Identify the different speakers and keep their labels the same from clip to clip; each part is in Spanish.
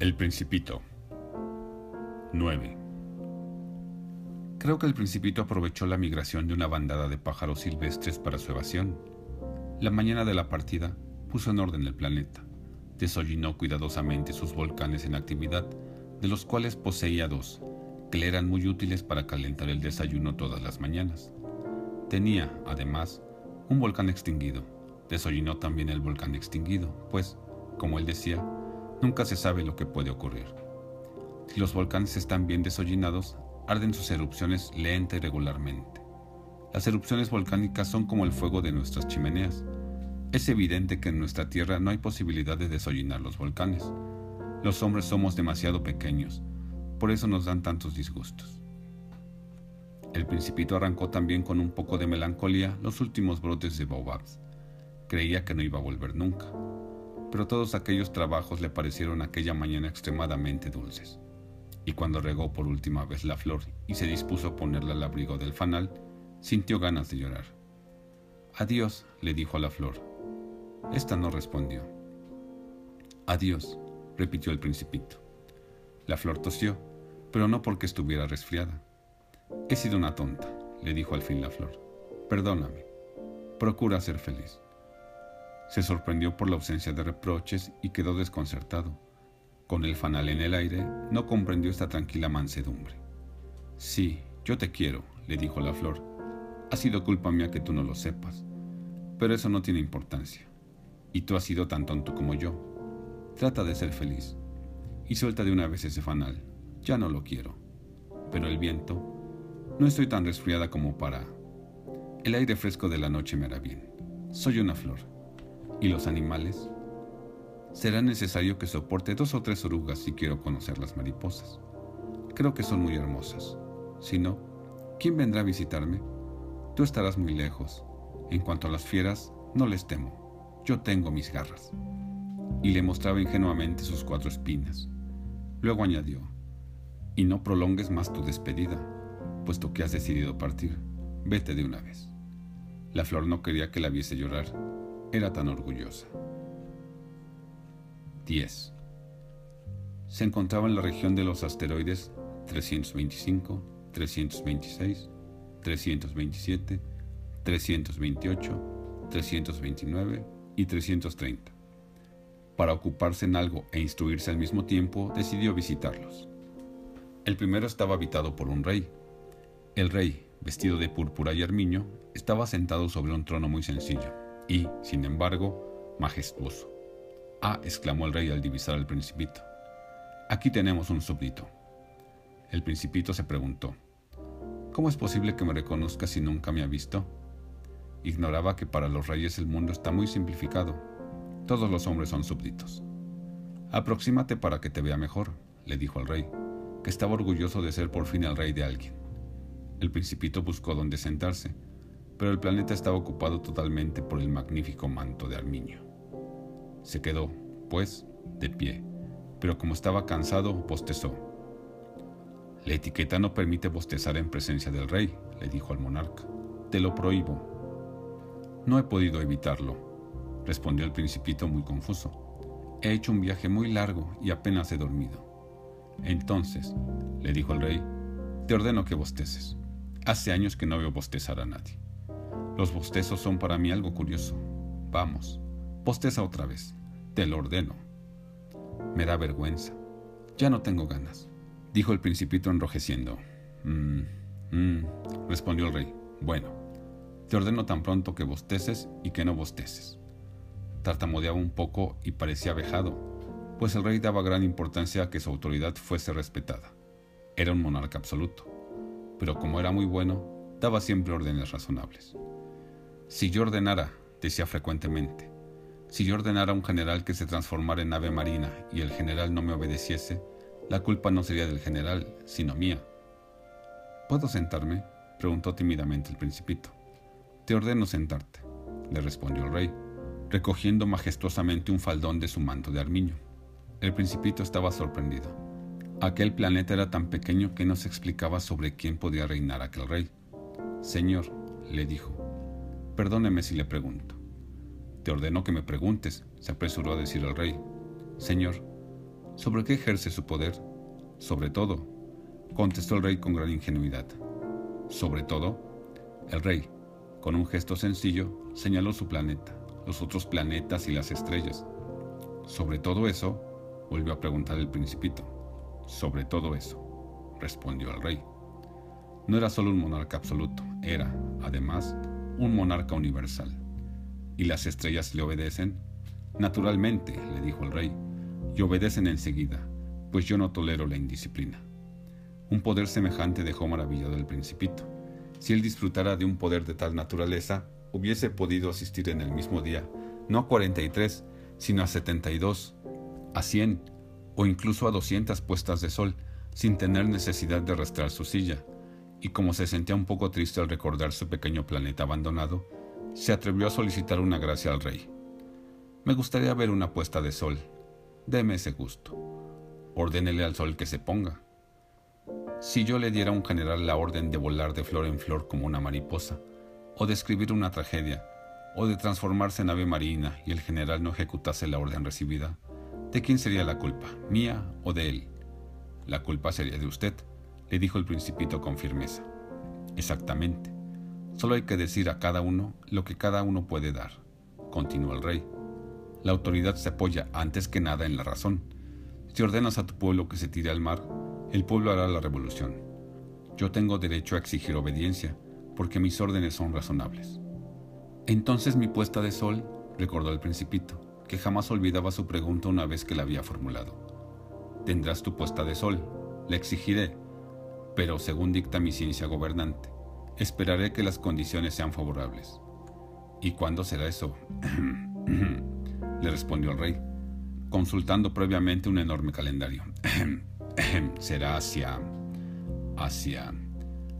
Speaker 1: El Principito 9. Creo que el Principito aprovechó la migración de una bandada de pájaros silvestres para su evasión. La mañana de la partida puso en orden el planeta, desollinó cuidadosamente sus volcanes en actividad, de los cuales poseía dos, que le eran muy útiles para calentar el desayuno todas las mañanas. Tenía, además, un volcán extinguido. Desollinó también el volcán extinguido, pues, como él decía, nunca se sabe lo que puede ocurrir. Si los volcanes están bien desollinados, arden sus erupciones lenta y regularmente. Las erupciones volcánicas son como el fuego de nuestras chimeneas. Es evidente que en nuestra Tierra no hay posibilidad de desollinar los volcanes. Los hombres somos demasiado pequeños, por eso nos dan tantos disgustos. El principito arrancó también con un poco de melancolía los últimos brotes de baobabs. Creía que no iba a volver nunca, pero todos aquellos trabajos le parecieron aquella mañana extremadamente dulces. Y cuando regó por última vez la flor y se dispuso a ponerla al abrigo del fanal, sintió ganas de llorar. Adiós, le dijo a la flor. Esta no respondió. Adiós, repitió el principito. La flor tosió pero no porque estuviera resfriada. He sido una tonta, le dijo al fin la flor. Perdóname. Procura ser feliz. Se sorprendió por la ausencia de reproches y quedó desconcertado. Con el fanal en el aire, no comprendió esta tranquila mansedumbre. Sí, yo te quiero, le dijo la flor. Ha sido culpa mía que tú no lo sepas, pero eso no tiene importancia. Y tú has sido tan tonto como yo. Trata de ser feliz. Y suelta de una vez ese fanal. Ya no lo quiero. Pero el viento, no estoy tan resfriada como para... El aire fresco de la noche me hará bien. Soy una flor. ¿Y los animales? Será necesario que soporte dos o tres orugas si quiero conocer las mariposas. Creo que son muy hermosas. Si no, ¿quién vendrá a visitarme? Tú estarás muy lejos. En cuanto a las fieras, no les temo. Yo tengo mis garras. Y le mostraba ingenuamente sus cuatro espinas. Luego añadió, y no prolongues más tu despedida, puesto que has decidido partir. Vete de una vez. La flor no quería que la viese llorar. Era tan orgullosa. 10. Se encontraba en la región de los asteroides 325, 326, 327, 328, 329 y 330. Para ocuparse en algo e instruirse al mismo tiempo, decidió visitarlos. El primero estaba habitado por un rey. El rey, vestido de púrpura y armiño, estaba sentado sobre un trono muy sencillo y, sin embargo, majestuoso. Ah, exclamó el rey al divisar al principito. Aquí tenemos un súbdito. El principito se preguntó, ¿cómo es posible que me reconozca si nunca me ha visto? Ignoraba que para los reyes el mundo está muy simplificado. Todos los hombres son súbditos. Aproxímate para que te vea mejor, le dijo el rey que estaba orgulloso de ser por fin el rey de alguien. El principito buscó dónde sentarse, pero el planeta estaba ocupado totalmente por el magnífico manto de Arminio. Se quedó, pues, de pie, pero como estaba cansado, bostezó. La etiqueta no permite bostezar en presencia del rey, le dijo al monarca. Te lo prohíbo. No he podido evitarlo, respondió el principito muy confuso. He hecho un viaje muy largo y apenas he dormido. Entonces, le dijo el rey, te ordeno que bosteces. Hace años que no veo bostezar a nadie. Los bostezos son para mí algo curioso. Vamos, bosteza otra vez. Te lo ordeno. Me da vergüenza. Ya no tengo ganas, dijo el principito enrojeciendo. Mmm, mmm, respondió el rey. Bueno, te ordeno tan pronto que bosteces y que no bosteces. Tartamudeaba un poco y parecía vejado, pues el rey daba gran importancia a que su autoridad fuese respetada. Era un monarca absoluto, pero como era muy bueno, daba siempre órdenes razonables. Si yo ordenara, decía frecuentemente, si yo ordenara a un general que se transformara en ave marina y el general no me obedeciese, la culpa no sería del general, sino mía. ¿Puedo sentarme? preguntó tímidamente el principito. Te ordeno sentarte, le respondió el rey, recogiendo majestuosamente un faldón de su manto de armiño. El principito estaba sorprendido. Aquel planeta era tan pequeño que no se explicaba sobre quién podía reinar aquel rey. Señor, le dijo, perdóneme si le pregunto. Te ordeno que me preguntes, se apresuró a decir el rey. Señor, ¿Sobre qué ejerce su poder? Sobre todo, contestó el rey con gran ingenuidad. Sobre todo, el rey, con un gesto sencillo, señaló su planeta, los otros planetas y las estrellas. Sobre todo eso, volvió a preguntar el principito. Sobre todo eso, respondió el rey. No era solo un monarca absoluto, era, además, un monarca universal. ¿Y las estrellas le obedecen? Naturalmente, le dijo el rey, y obedecen enseguida, pues yo no tolero la indisciplina. Un poder semejante dejó maravillado al principito. Si él disfrutara de un poder de tal naturaleza, hubiese podido asistir en el mismo día, no a 43, sino a 72, a 100 o incluso a 200 puestas de sol, sin tener necesidad de arrastrar su silla, y como se sentía un poco triste al recordar su pequeño planeta abandonado, se atrevió a solicitar una gracia al rey. Me gustaría ver una puesta de sol. Deme ese gusto. Ordénele al sol que se ponga. Si yo le diera a un general la orden de volar de flor en flor como una mariposa, o de escribir una tragedia, o de transformarse en ave marina y el general no ejecutase la orden recibida, ¿de quién sería la culpa? ¿Mía o de él? La culpa sería de usted, le dijo el principito con firmeza. Exactamente. Solo hay que decir a cada uno lo que cada uno puede dar, continuó el rey. La autoridad se apoya antes que nada en la razón. Si ordenas a tu pueblo que se tire al mar, el pueblo hará la revolución. Yo tengo derecho a exigir obediencia, porque mis órdenes son razonables. Entonces mi puesta de sol, recordó el principito, que jamás olvidaba su pregunta una vez que la había formulado. Tendrás tu puesta de sol, le exigiré, pero según dicta mi ciencia gobernante, esperaré que las condiciones sean favorables. ¿Y cuándo será eso? le respondió el rey, consultando previamente un enorme calendario. será hacia... hacia...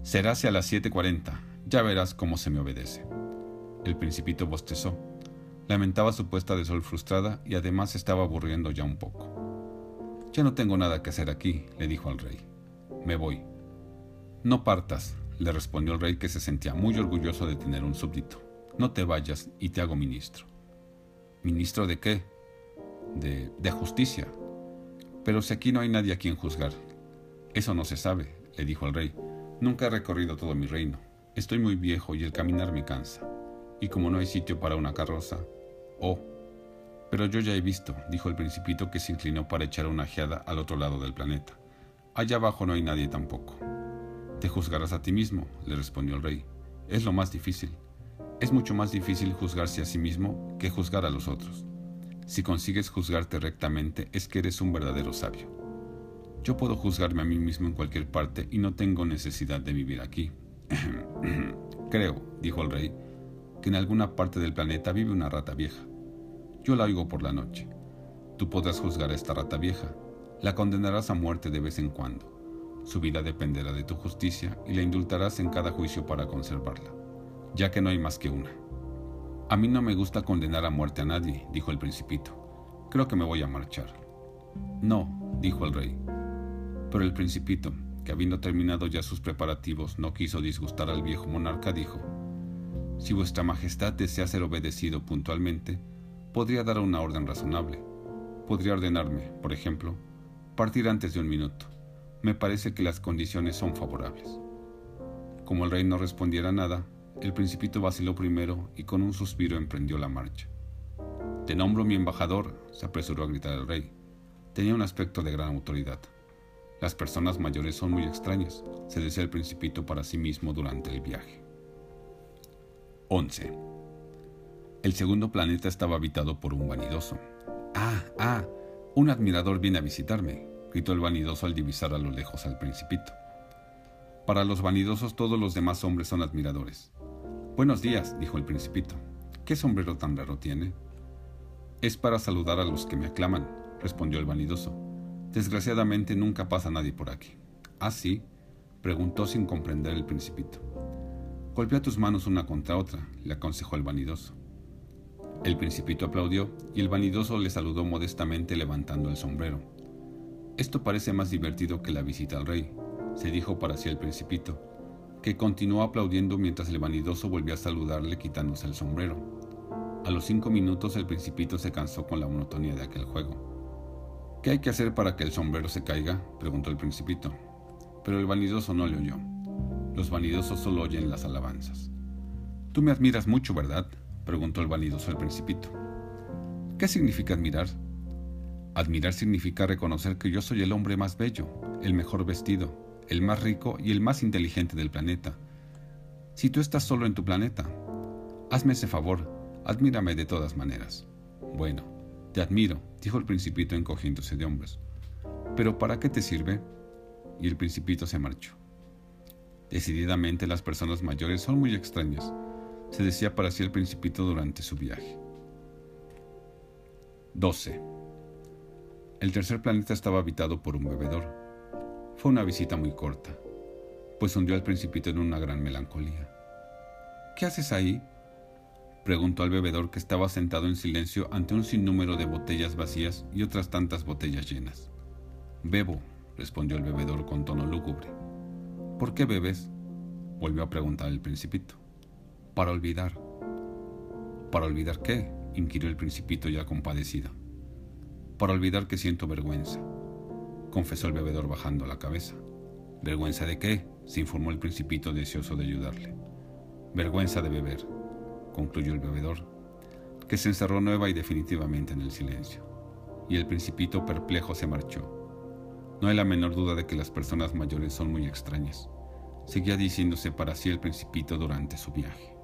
Speaker 1: será hacia las 7.40. Ya verás cómo se me obedece. El principito bostezó. Lamentaba su puesta de sol frustrada y además estaba aburriendo ya un poco. Ya no tengo nada que hacer aquí, le dijo al rey. Me voy. No partas, le respondió el rey que se sentía muy orgulloso de tener un súbdito. No te vayas y te hago ministro. ¿Ministro de qué? De, de justicia. Pero si aquí no hay nadie a quien juzgar. Eso no se sabe, le dijo el rey. Nunca he recorrido todo mi reino. Estoy muy viejo y el caminar me cansa. Y como no hay sitio para una carroza... Oh. Pero yo ya he visto, dijo el principito que se inclinó para echar una ojeada al otro lado del planeta. Allá abajo no hay nadie tampoco. Te juzgarás a ti mismo, le respondió el rey. Es lo más difícil. Es mucho más difícil juzgarse a sí mismo que juzgar a los otros. Si consigues juzgarte rectamente es que eres un verdadero sabio. Yo puedo juzgarme a mí mismo en cualquier parte y no tengo necesidad de vivir aquí. Creo, dijo el rey, que en alguna parte del planeta vive una rata vieja. Yo la oigo por la noche. Tú podrás juzgar a esta rata vieja. La condenarás a muerte de vez en cuando. Su vida dependerá de tu justicia y la indultarás en cada juicio para conservarla ya que no hay más que una. A mí no me gusta condenar a muerte a nadie, dijo el principito. Creo que me voy a marchar. No, dijo el rey. Pero el principito, que habiendo terminado ya sus preparativos, no quiso disgustar al viejo monarca, dijo, Si vuestra majestad desea ser obedecido puntualmente, podría dar una orden razonable. Podría ordenarme, por ejemplo, partir antes de un minuto. Me parece que las condiciones son favorables. Como el rey no respondiera nada, el principito vaciló primero y con un suspiro emprendió la marcha. Te nombro mi embajador, se apresuró a gritar el rey. Tenía un aspecto de gran autoridad. Las personas mayores son muy extrañas, se decía el principito para sí mismo durante el viaje. 11. El segundo planeta estaba habitado por un vanidoso. Ah, ah, un admirador viene a visitarme, gritó el vanidoso al divisar a lo lejos al principito. Para los vanidosos todos los demás hombres son admiradores. Buenos días, dijo el principito. ¿Qué sombrero tan raro tiene? Es para saludar a los que me aclaman, respondió el vanidoso. Desgraciadamente nunca pasa nadie por aquí. ¿Ah, preguntó sin comprender el principito. Golpea tus manos una contra otra, le aconsejó el vanidoso. El principito aplaudió y el vanidoso le saludó modestamente levantando el sombrero. Esto parece más divertido que la visita al rey, se dijo para sí el principito, que continuó aplaudiendo mientras el vanidoso volvió a saludarle quitándose el sombrero. A los cinco minutos el principito se cansó con la monotonía de aquel juego. ¿Qué hay que hacer para que el sombrero se caiga? preguntó el principito. Pero el vanidoso no le oyó. Los vanidosos solo oyen las alabanzas. Tú me admiras mucho, ¿verdad? preguntó el vanidoso al principito. ¿Qué significa admirar? Admirar significa reconocer que yo soy el hombre más bello, el mejor vestido, el más rico y el más inteligente del planeta. Si tú estás solo en tu planeta, hazme ese favor, admírame de todas maneras. Bueno, te admiro, dijo el principito encogiéndose de hombros. ¿Pero para qué te sirve? Y el principito se marchó. Decididamente las personas mayores son muy extrañas, se decía para sí el principito durante su viaje. 12. El tercer planeta estaba habitado por un bebedor. Fue una visita muy corta, pues hundió al principito en una gran melancolía. ¿Qué haces ahí? preguntó al bebedor que estaba sentado en silencio ante un sinnúmero de botellas vacías y otras tantas botellas llenas. Bebo, respondió el bebedor con tono lúgubre. ¿Por qué bebes? volvió a preguntar el principito. Para olvidar. ¿Para olvidar qué? inquirió el principito ya compadecido. Para olvidar que siento vergüenza, confesó el bebedor bajando la cabeza. ¿Vergüenza de qué? se informó el principito deseoso de ayudarle. Vergüenza de beber, concluyó el bebedor, que se encerró nueva y definitivamente en el silencio. Y el principito perplejo se marchó. No hay la menor duda de que las personas mayores son muy extrañas. Seguía diciéndose para sí el principito durante su viaje.